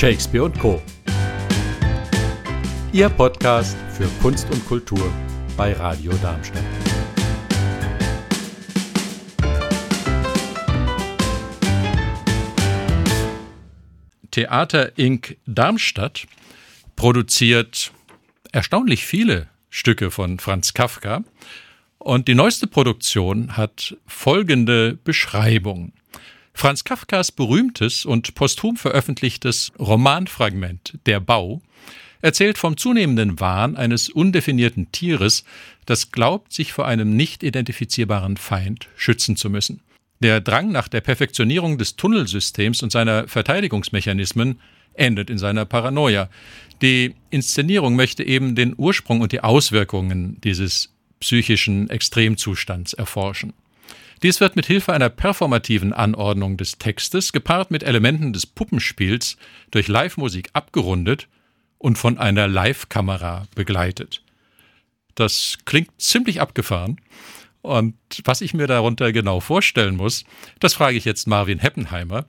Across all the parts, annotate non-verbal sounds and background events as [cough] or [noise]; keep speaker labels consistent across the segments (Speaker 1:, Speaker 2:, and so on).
Speaker 1: Shakespeare und Co. Ihr Podcast für Kunst und Kultur bei Radio Darmstadt. Theater Inc. Darmstadt produziert erstaunlich viele Stücke von Franz Kafka. Und die neueste Produktion hat folgende Beschreibung. Franz Kafkas berühmtes und posthum veröffentlichtes Romanfragment Der Bau erzählt vom zunehmenden Wahn eines undefinierten Tieres, das glaubt, sich vor einem nicht identifizierbaren Feind schützen zu müssen. Der Drang nach der Perfektionierung des Tunnelsystems und seiner Verteidigungsmechanismen endet in seiner Paranoia. Die Inszenierung möchte eben den Ursprung und die Auswirkungen dieses psychischen Extremzustands erforschen. Dies wird mit Hilfe einer performativen Anordnung des Textes, gepaart mit Elementen des Puppenspiels, durch Live-Musik abgerundet und von einer Live-Kamera begleitet. Das klingt ziemlich abgefahren. Und was ich mir darunter genau vorstellen muss, das frage ich jetzt Marvin Heppenheimer,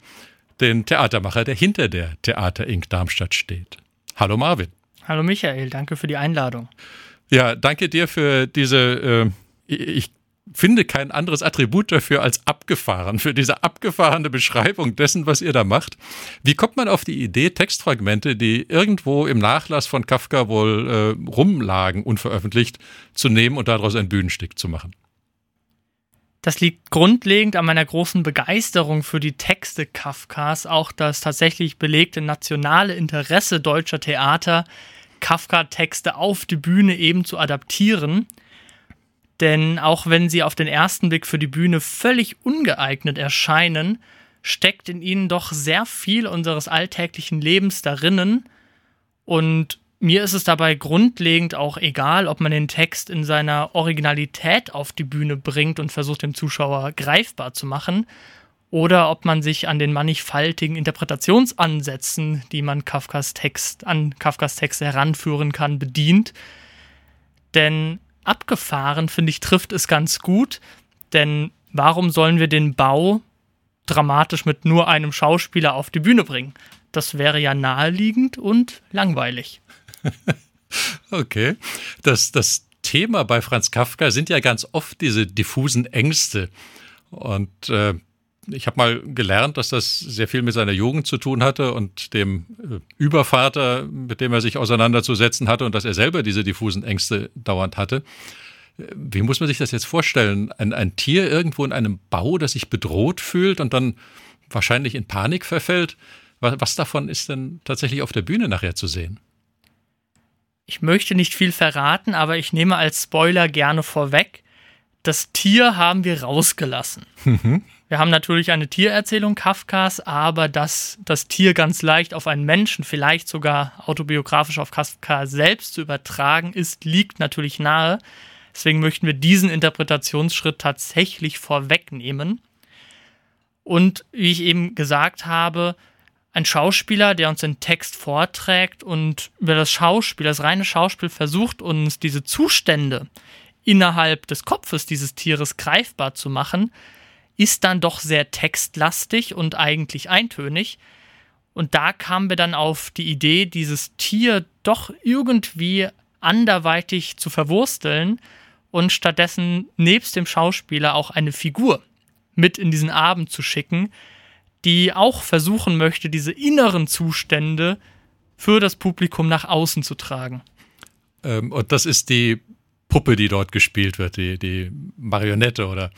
Speaker 1: den Theatermacher, der hinter der Theater Inc. Darmstadt steht. Hallo Marvin.
Speaker 2: Hallo Michael, danke für die Einladung.
Speaker 1: Ja, danke dir für diese, äh, ich finde kein anderes Attribut dafür als abgefahren, für diese abgefahrene Beschreibung dessen, was ihr da macht. Wie kommt man auf die Idee, Textfragmente, die irgendwo im Nachlass von Kafka wohl äh, rumlagen, unveröffentlicht, zu nehmen und daraus ein Bühnenstück zu machen?
Speaker 2: Das liegt grundlegend an meiner großen Begeisterung für die Texte Kafkas, auch das tatsächlich belegte nationale Interesse deutscher Theater, Kafka-Texte auf die Bühne eben zu adaptieren. Denn auch wenn sie auf den ersten Blick für die Bühne völlig ungeeignet erscheinen, steckt in ihnen doch sehr viel unseres alltäglichen Lebens darinnen und mir ist es dabei grundlegend auch egal, ob man den Text in seiner Originalität auf die Bühne bringt und versucht, dem Zuschauer greifbar zu machen, oder ob man sich an den mannigfaltigen Interpretationsansätzen, die man Kafkas Text an Kafkas Text heranführen kann, bedient. Denn abgefahren, finde ich, trifft es ganz gut, denn warum sollen wir den Bau dramatisch mit nur einem Schauspieler auf die Bühne bringen? Das wäre ja naheliegend und langweilig. [laughs]
Speaker 1: okay. Das, das Thema bei Franz Kafka sind ja ganz oft diese diffusen Ängste. Und äh, ich habe mal gelernt, dass das sehr viel mit seiner Jugend zu tun hatte und dem äh, Übervater, mit dem er sich auseinanderzusetzen hatte und dass er selber diese diffusen Ängste dauernd hatte. Wie muss man sich das jetzt vorstellen? Ein, ein Tier irgendwo in einem Bau, das sich bedroht fühlt und dann wahrscheinlich in Panik verfällt? Was, was davon ist denn tatsächlich auf der Bühne nachher zu sehen?
Speaker 2: Ich möchte nicht viel verraten, aber ich nehme als Spoiler gerne vorweg, das Tier haben wir rausgelassen. Mhm. Wir haben natürlich eine Tiererzählung Kafkas, aber dass das Tier ganz leicht auf einen Menschen, vielleicht sogar autobiografisch auf Kafka selbst zu übertragen ist, liegt natürlich nahe. Deswegen möchten wir diesen Interpretationsschritt tatsächlich vorwegnehmen. Und wie ich eben gesagt habe, ein Schauspieler, der uns den Text vorträgt und über das Schauspiel, das reine Schauspiel versucht, uns diese Zustände innerhalb des Kopfes dieses Tieres greifbar zu machen, ist dann doch sehr textlastig und eigentlich eintönig. Und da kamen wir dann auf die Idee, dieses Tier doch irgendwie anderweitig zu verwursteln und stattdessen nebst dem Schauspieler auch eine Figur mit in diesen Abend zu schicken, die auch versuchen möchte, diese inneren Zustände für das Publikum nach außen zu tragen.
Speaker 1: Ähm, und das ist die Puppe, die dort gespielt wird, die, die Marionette, oder?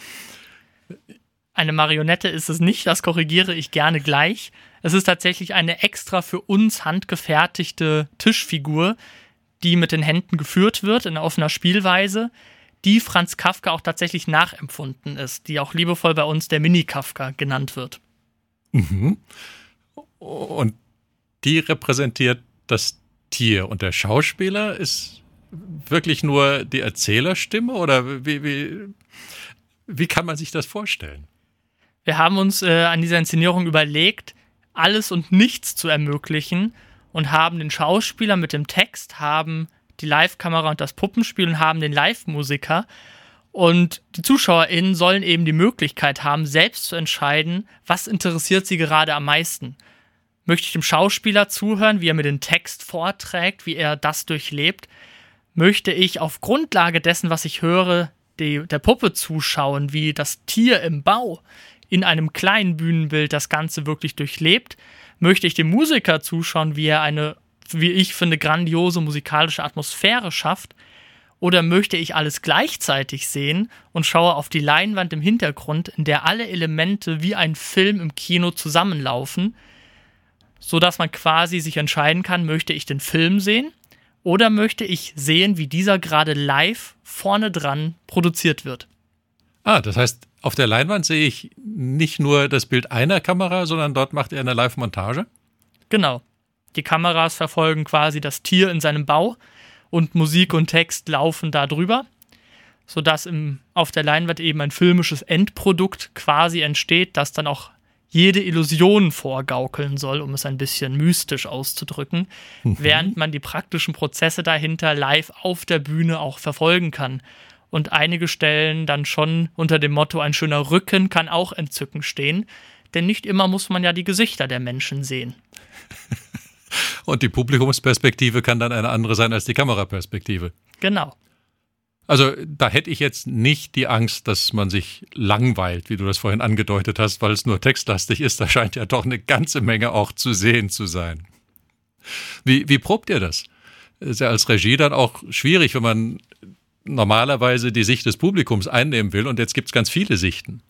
Speaker 2: Eine Marionette ist es nicht, das korrigiere ich gerne gleich. Es ist tatsächlich eine extra für uns handgefertigte Tischfigur, die mit den Händen geführt wird in offener Spielweise, die Franz Kafka auch tatsächlich nachempfunden ist, die auch liebevoll bei uns der Mini-Kafka genannt wird.
Speaker 1: Mhm. Und die repräsentiert das Tier und der Schauspieler ist wirklich nur die Erzählerstimme oder wie, wie, wie kann man sich das vorstellen?
Speaker 2: Wir haben uns äh, an dieser Inszenierung überlegt, alles und nichts zu ermöglichen und haben den Schauspieler mit dem Text, haben die Live-Kamera und das Puppenspiel und haben den Live-Musiker und die ZuschauerInnen sollen eben die Möglichkeit haben, selbst zu entscheiden, was interessiert sie gerade am meisten. Möchte ich dem Schauspieler zuhören, wie er mir den Text vorträgt, wie er das durchlebt? Möchte ich auf Grundlage dessen, was ich höre, die, der Puppe zuschauen, wie das Tier im Bau in einem kleinen Bühnenbild das Ganze wirklich durchlebt? Möchte ich dem Musiker zuschauen, wie er eine, wie ich finde, grandiose musikalische Atmosphäre schafft? Oder möchte ich alles gleichzeitig sehen und schaue auf die Leinwand im Hintergrund, in der alle Elemente wie ein Film im Kino zusammenlaufen, sodass man quasi sich entscheiden kann, möchte ich den Film sehen oder möchte ich sehen, wie dieser gerade live vorne dran produziert wird.
Speaker 1: Ah, das heißt, auf der Leinwand sehe ich nicht nur das Bild einer Kamera, sondern dort macht er eine Live-Montage?
Speaker 2: Genau. Die Kameras verfolgen quasi das Tier in seinem Bau und Musik und Text laufen da drüber, sodass im, auf der Leinwand eben ein filmisches Endprodukt quasi entsteht, das dann auch jede Illusion vorgaukeln soll, um es ein bisschen mystisch auszudrücken, mhm. während man die praktischen Prozesse dahinter live auf der Bühne auch verfolgen kann. Und einige Stellen dann schon unter dem Motto ein schöner Rücken kann auch entzücken stehen, denn nicht immer muss man ja die Gesichter der Menschen sehen. [laughs]
Speaker 1: Und die Publikumsperspektive kann dann eine andere sein als die Kameraperspektive.
Speaker 2: Genau.
Speaker 1: Also da hätte ich jetzt nicht die Angst, dass man sich langweilt, wie du das vorhin angedeutet hast, weil es nur textlastig ist. Da scheint ja doch eine ganze Menge auch zu sehen zu sein. Wie, wie probt ihr das? Ist ja als Regie dann auch schwierig, wenn man normalerweise die Sicht des Publikums einnehmen will und jetzt gibt es ganz viele Sichten.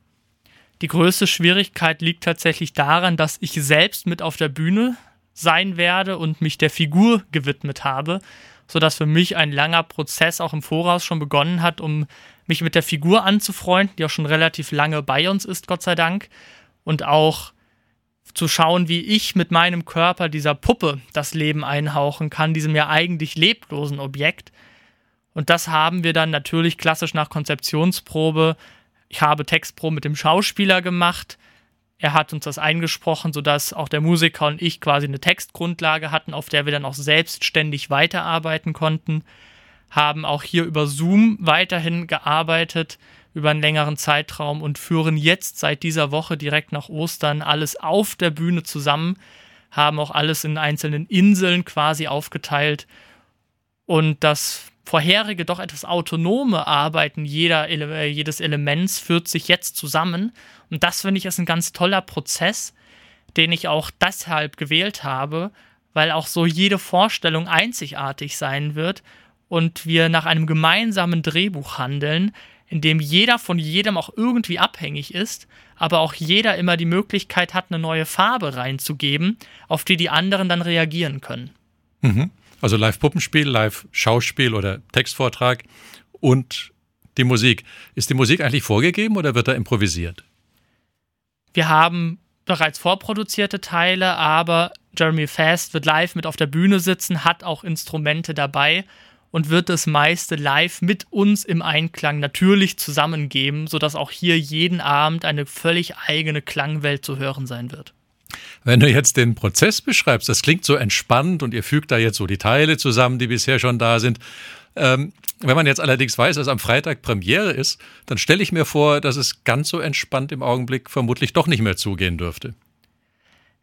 Speaker 2: Die größte Schwierigkeit liegt tatsächlich daran, dass ich selbst mit auf der Bühne sein werde und mich der Figur gewidmet habe, sodass für mich ein langer Prozess auch im Voraus schon begonnen hat, um mich mit der Figur anzufreunden, die auch schon relativ lange bei uns ist, Gott sei Dank, und auch zu schauen, wie ich mit meinem Körper dieser Puppe das Leben einhauchen kann, diesem ja eigentlich leblosen Objekt. Und das haben wir dann natürlich klassisch nach Konzeptionsprobe. Ich habe Textprobe mit dem Schauspieler gemacht, er hat uns das eingesprochen, sodass auch der Musiker und ich quasi eine Textgrundlage hatten, auf der wir dann auch selbstständig weiterarbeiten konnten. Haben auch hier über Zoom weiterhin gearbeitet über einen längeren Zeitraum und führen jetzt seit dieser Woche direkt nach Ostern alles auf der Bühne zusammen, haben auch alles in einzelnen Inseln quasi aufgeteilt und das vorherige doch etwas autonome Arbeiten jeder, äh, jedes Elements führt sich jetzt zusammen. Und das finde ich ist ein ganz toller Prozess, den ich auch deshalb gewählt habe, weil auch so jede Vorstellung einzigartig sein wird und wir nach einem gemeinsamen Drehbuch handeln, in dem jeder von jedem auch irgendwie abhängig ist, aber auch jeder immer die Möglichkeit hat, eine neue Farbe reinzugeben, auf die die anderen dann reagieren können.
Speaker 1: Mhm. Also Live-Puppenspiel, Live-Schauspiel oder Textvortrag und die Musik. Ist die Musik eigentlich vorgegeben oder wird da improvisiert?
Speaker 2: Wir haben bereits vorproduzierte Teile, aber Jeremy Fast wird live mit auf der Bühne sitzen, hat auch Instrumente dabei und wird das meiste live mit uns im Einklang natürlich zusammengeben, sodass auch hier jeden Abend eine völlig eigene Klangwelt zu hören sein wird.
Speaker 1: Wenn du jetzt den Prozess beschreibst, das klingt so entspannt und ihr fügt da jetzt so die Teile zusammen, die bisher schon da sind. Ähm, wenn man jetzt allerdings weiß, dass am Freitag Premiere ist, dann stelle ich mir vor, dass es ganz so entspannt im Augenblick vermutlich doch nicht mehr zugehen dürfte.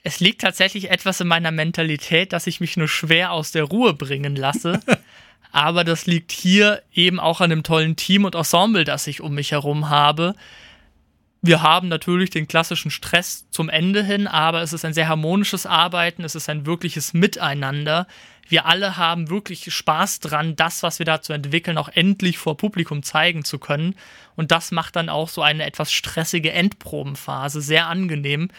Speaker 2: Es liegt tatsächlich etwas in meiner Mentalität, dass ich mich nur schwer aus der Ruhe bringen lasse. [laughs] Aber das liegt hier eben auch an dem tollen Team und Ensemble, das ich um mich herum habe, wir haben natürlich den klassischen Stress zum Ende hin, aber es ist ein sehr harmonisches Arbeiten, es ist ein wirkliches Miteinander. Wir alle haben wirklich Spaß dran, das, was wir dazu entwickeln, auch endlich vor Publikum zeigen zu können. Und das macht dann auch so eine etwas stressige Endprobenphase sehr angenehm.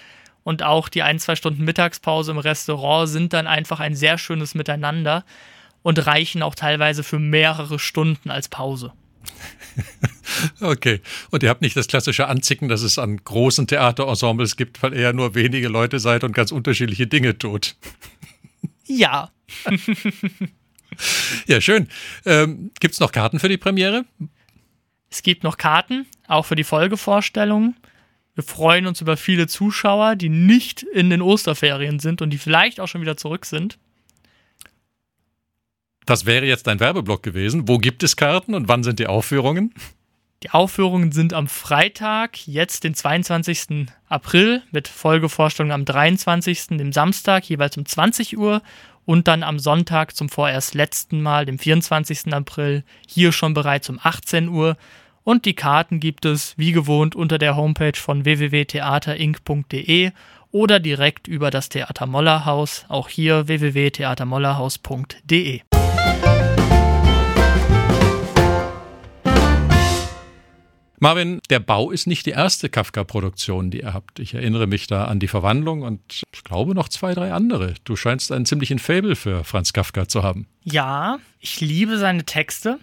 Speaker 2: Und auch die ein, zwei Stunden Mittagspause im Restaurant sind dann einfach ein sehr schönes Miteinander und reichen auch teilweise für mehrere Stunden als Pause. [laughs]
Speaker 1: Okay. Und ihr habt nicht das klassische Anzicken, das es an großen Theaterensembles gibt, weil ihr ja nur wenige Leute seid und ganz unterschiedliche Dinge tut.
Speaker 2: Ja. [laughs]
Speaker 1: ja, schön. Ähm, gibt es noch Karten für die Premiere?
Speaker 2: Es gibt noch Karten, auch für die Folgevorstellungen. Wir freuen uns über viele Zuschauer, die nicht in den Osterferien sind und die vielleicht auch schon wieder zurück sind.
Speaker 1: Das wäre jetzt dein Werbeblock gewesen. Wo gibt es Karten und wann sind die Aufführungen?
Speaker 2: Die Aufführungen sind am Freitag, jetzt den 22. April, mit Folgevorstellung am 23., dem Samstag, jeweils um 20 Uhr und dann am Sonntag zum vorerst letzten Mal, dem 24. April, hier schon bereits um 18 Uhr. Und die Karten gibt es wie gewohnt unter der Homepage von www.theaterinc.de oder direkt über das Theater Mollerhaus, auch hier www.theatermollerhaus.de.
Speaker 1: Marvin, der Bau ist nicht die erste Kafka-Produktion, die ihr habt. Ich erinnere mich da an die Verwandlung und ich glaube noch zwei, drei andere. Du scheinst einen ziemlichen Fabel für Franz Kafka zu haben.
Speaker 2: Ja, ich liebe seine Texte.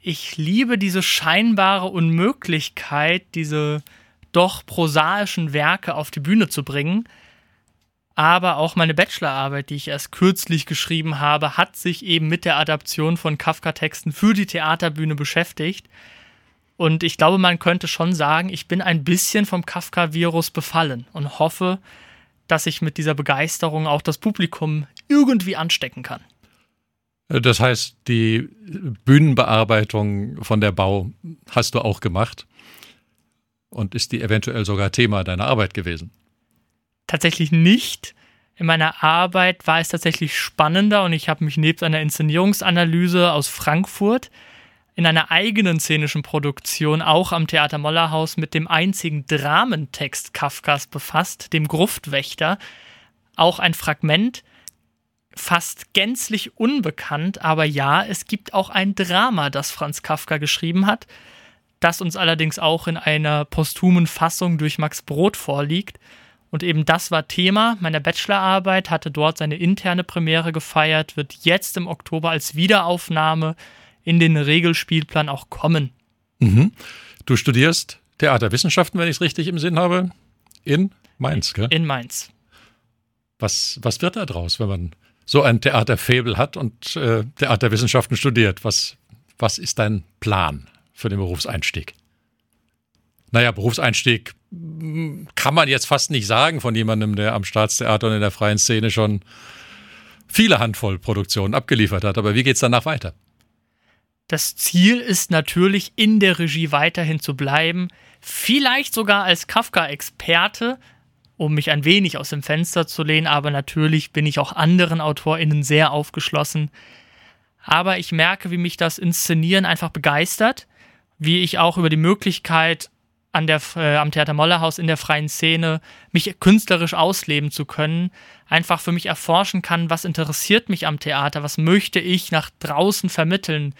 Speaker 2: Ich liebe diese scheinbare Unmöglichkeit, diese doch prosaischen Werke auf die Bühne zu bringen. Aber auch meine Bachelorarbeit, die ich erst kürzlich geschrieben habe, hat sich eben mit der Adaption von Kafka-Texten für die Theaterbühne beschäftigt. Und ich glaube, man könnte schon sagen, ich bin ein bisschen vom Kafka-Virus befallen und hoffe, dass ich mit dieser Begeisterung auch das Publikum irgendwie anstecken kann.
Speaker 1: Das heißt, die Bühnenbearbeitung von der Bau hast du auch gemacht und ist die eventuell sogar Thema deiner Arbeit gewesen?
Speaker 2: Tatsächlich nicht. In meiner Arbeit war es tatsächlich spannender und ich habe mich nebst einer Inszenierungsanalyse aus Frankfurt in einer eigenen szenischen Produktion auch am Theater Mollerhaus mit dem einzigen Dramentext Kafkas befasst, dem Gruftwächter. Auch ein Fragment, fast gänzlich unbekannt, aber ja, es gibt auch ein Drama, das Franz Kafka geschrieben hat, das uns allerdings auch in einer posthumen Fassung durch Max Brod vorliegt. Und eben das war Thema meiner Bachelorarbeit, hatte dort seine interne Premiere gefeiert, wird jetzt im Oktober als Wiederaufnahme in den Regelspielplan auch kommen.
Speaker 1: Mhm. Du studierst Theaterwissenschaften, wenn ich es richtig im Sinn habe, in Mainz, gell?
Speaker 2: In Mainz.
Speaker 1: Was, was wird da draus, wenn man so ein Theaterfabel hat und äh, Theaterwissenschaften studiert? Was, was ist dein Plan für den Berufseinstieg? Naja, Berufseinstieg hm, kann man jetzt fast nicht sagen von jemandem, der am Staatstheater und in der freien Szene schon viele Handvoll Produktionen abgeliefert hat. Aber wie geht es danach weiter?
Speaker 2: Das Ziel ist natürlich, in der Regie weiterhin zu bleiben, vielleicht sogar als Kafka-Experte, um mich ein wenig aus dem Fenster zu lehnen, aber natürlich bin ich auch anderen AutorInnen sehr aufgeschlossen. Aber ich merke, wie mich das Inszenieren einfach begeistert, wie ich auch über die Möglichkeit an der, äh, am Theater Mollerhaus in der freien Szene mich künstlerisch ausleben zu können, einfach für mich erforschen kann, was interessiert mich am Theater, was möchte ich nach draußen vermitteln,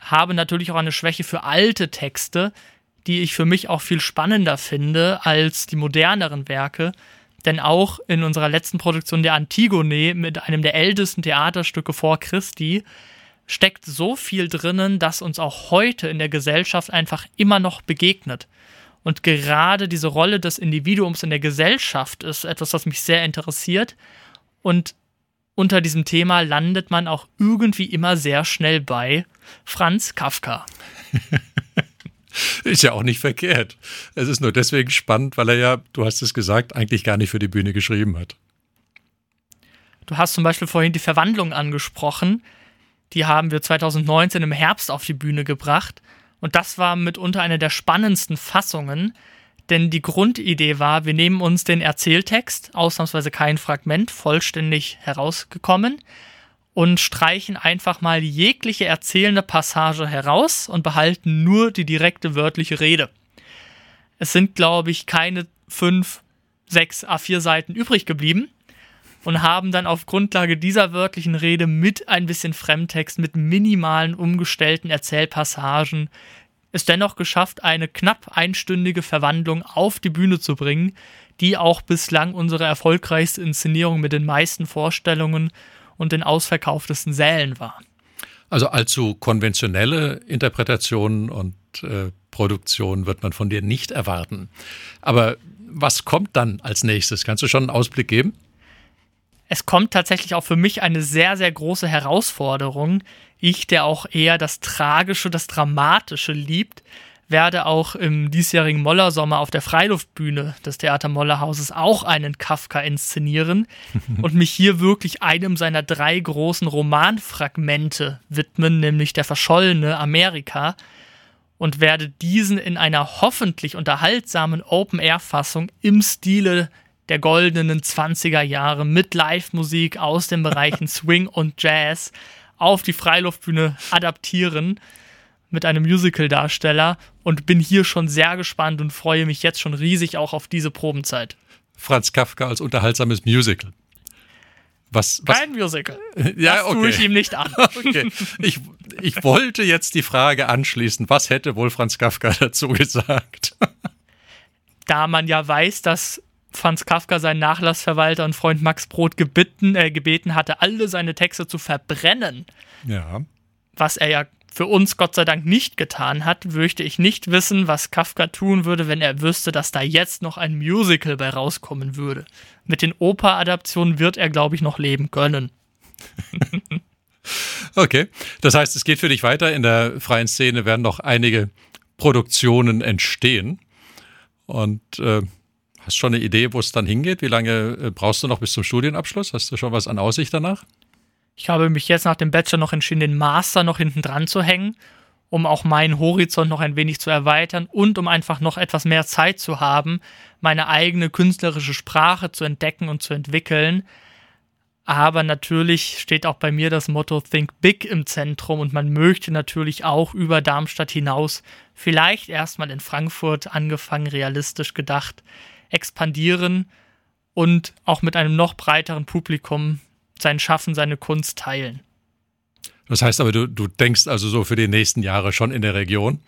Speaker 2: habe natürlich auch eine Schwäche für alte Texte, die ich für mich auch viel spannender finde als die moderneren Werke. Denn auch in unserer letzten Produktion der Antigone mit einem der ältesten Theaterstücke vor Christi steckt so viel drinnen, dass uns auch heute in der Gesellschaft einfach immer noch begegnet. Und gerade diese Rolle des Individuums in der Gesellschaft ist etwas, was mich sehr interessiert. Und unter diesem Thema landet man auch irgendwie immer sehr schnell bei Franz Kafka. [laughs]
Speaker 1: Ist ja auch nicht verkehrt. Es ist nur deswegen spannend, weil er ja, du hast es gesagt, eigentlich gar nicht für die Bühne geschrieben hat.
Speaker 2: Du hast zum Beispiel vorhin die Verwandlung angesprochen. Die haben wir 2019 im Herbst auf die Bühne gebracht. Und das war mitunter eine der spannendsten Fassungen, denn die Grundidee war, wir nehmen uns den Erzähltext, ausnahmsweise kein Fragment, vollständig herausgekommen, und streichen einfach mal jegliche erzählende Passage heraus und behalten nur die direkte wörtliche Rede. Es sind, glaube ich, keine fünf, sechs A4 Seiten übrig geblieben und haben dann auf Grundlage dieser wörtlichen Rede mit ein bisschen Fremdtext, mit minimalen umgestellten Erzählpassagen es dennoch geschafft, eine knapp einstündige Verwandlung auf die Bühne zu bringen, die auch bislang unsere erfolgreichste Inszenierung mit den meisten Vorstellungen und den ausverkauftesten Sälen war.
Speaker 1: Also allzu konventionelle Interpretationen und äh, Produktionen wird man von dir nicht erwarten. Aber was kommt dann als nächstes? Kannst du schon einen Ausblick geben?
Speaker 2: Es kommt tatsächlich auch für mich eine sehr, sehr große Herausforderung. Ich, der auch eher das Tragische, das Dramatische liebt, werde auch im diesjährigen Mollersommer auf der Freiluftbühne des Theater Mollerhauses auch einen Kafka inszenieren [laughs] und mich hier wirklich einem seiner drei großen Romanfragmente widmen, nämlich der verschollene Amerika. und werde diesen in einer hoffentlich unterhaltsamen Open-Air-Fassung im Stile der goldenen 20er Jahre mit Live-Musik aus den Bereichen [laughs] Swing und Jazz auf die Freiluftbühne adaptieren mit einem Musical-Darsteller und bin hier schon sehr gespannt und freue mich jetzt schon riesig auch auf diese Probenzeit.
Speaker 1: Franz Kafka als unterhaltsames Musical.
Speaker 2: Was, was? Kein Musical. [laughs]
Speaker 1: Ja, das
Speaker 2: okay. tue ich ihm nicht an. [laughs]
Speaker 1: Okay. Ich, ich wollte jetzt die Frage anschließen, was hätte wohl Franz Kafka dazu gesagt?
Speaker 2: Da man ja weiß, dass Franz Kafka seinen Nachlassverwalter und Freund Max Brot gebeten, äh, gebeten hatte, alle seine Texte zu verbrennen.
Speaker 1: Ja.
Speaker 2: Was er ja für uns Gott sei Dank nicht getan hat, möchte ich nicht wissen, was Kafka tun würde, wenn er wüsste, dass da jetzt noch ein Musical bei rauskommen würde. Mit den Oper-Adaptionen wird er, glaube ich, noch leben können. [laughs]
Speaker 1: okay, das heißt, es geht für dich weiter. In der freien Szene werden noch einige Produktionen entstehen. Und äh, hast schon eine Idee, wo es dann hingeht? Wie lange äh, brauchst du noch bis zum Studienabschluss? Hast du schon was an Aussicht danach?
Speaker 2: Ich habe mich jetzt nach dem Bachelor noch entschieden, den Master noch hinten dran zu hängen, um auch meinen Horizont noch ein wenig zu erweitern und um einfach noch etwas mehr Zeit zu haben, meine eigene künstlerische Sprache zu entdecken und zu entwickeln. Aber natürlich steht auch bei mir das Motto Think Big im Zentrum und man möchte natürlich auch über Darmstadt hinaus, vielleicht erstmal in Frankfurt angefangen, realistisch gedacht, expandieren und auch mit einem noch breiteren Publikum sein Schaffen, seine Kunst teilen.
Speaker 1: Das heißt aber, du, du denkst also so für die nächsten Jahre schon in der Region.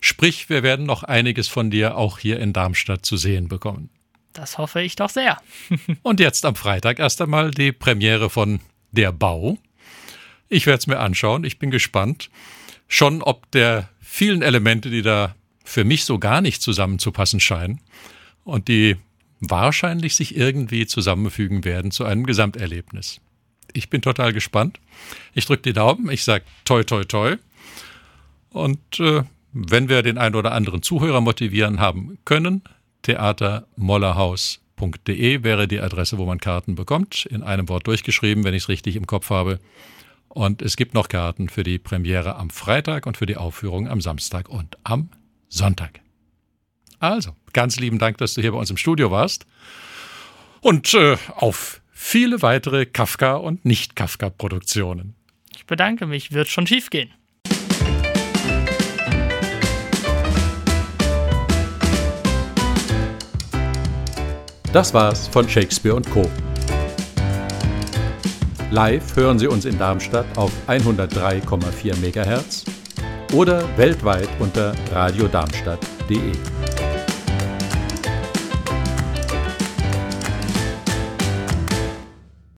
Speaker 1: Sprich, wir werden noch einiges von dir auch hier in Darmstadt zu sehen bekommen.
Speaker 2: Das hoffe ich doch sehr. [laughs]
Speaker 1: Und jetzt am Freitag erst einmal die Premiere von Der Bau. Ich werde es mir anschauen. Ich bin gespannt. Schon ob der vielen Elemente, die da für mich so gar nicht zusammenzupassen scheinen und die wahrscheinlich sich irgendwie zusammenfügen werden zu einem Gesamterlebnis ich bin total gespannt. Ich drücke die Daumen, ich sage toi, toi, toi. Und äh, wenn wir den einen oder anderen Zuhörer motivieren haben können, theatermollerhaus.de wäre die Adresse, wo man Karten bekommt. In einem Wort durchgeschrieben, wenn ich es richtig im Kopf habe. Und es gibt noch Karten für die Premiere am Freitag und für die Aufführung am Samstag und am Sonntag. Also, ganz lieben Dank, dass du hier bei uns im Studio warst. Und äh, auf viele weitere Kafka- und Nicht-Kafka-Produktionen.
Speaker 2: Ich bedanke mich, wird schon schief gehen.
Speaker 1: Das war's von Shakespeare Co. Live hören Sie uns in Darmstadt auf 103,4 MHz oder weltweit unter radiodarmstadt.de.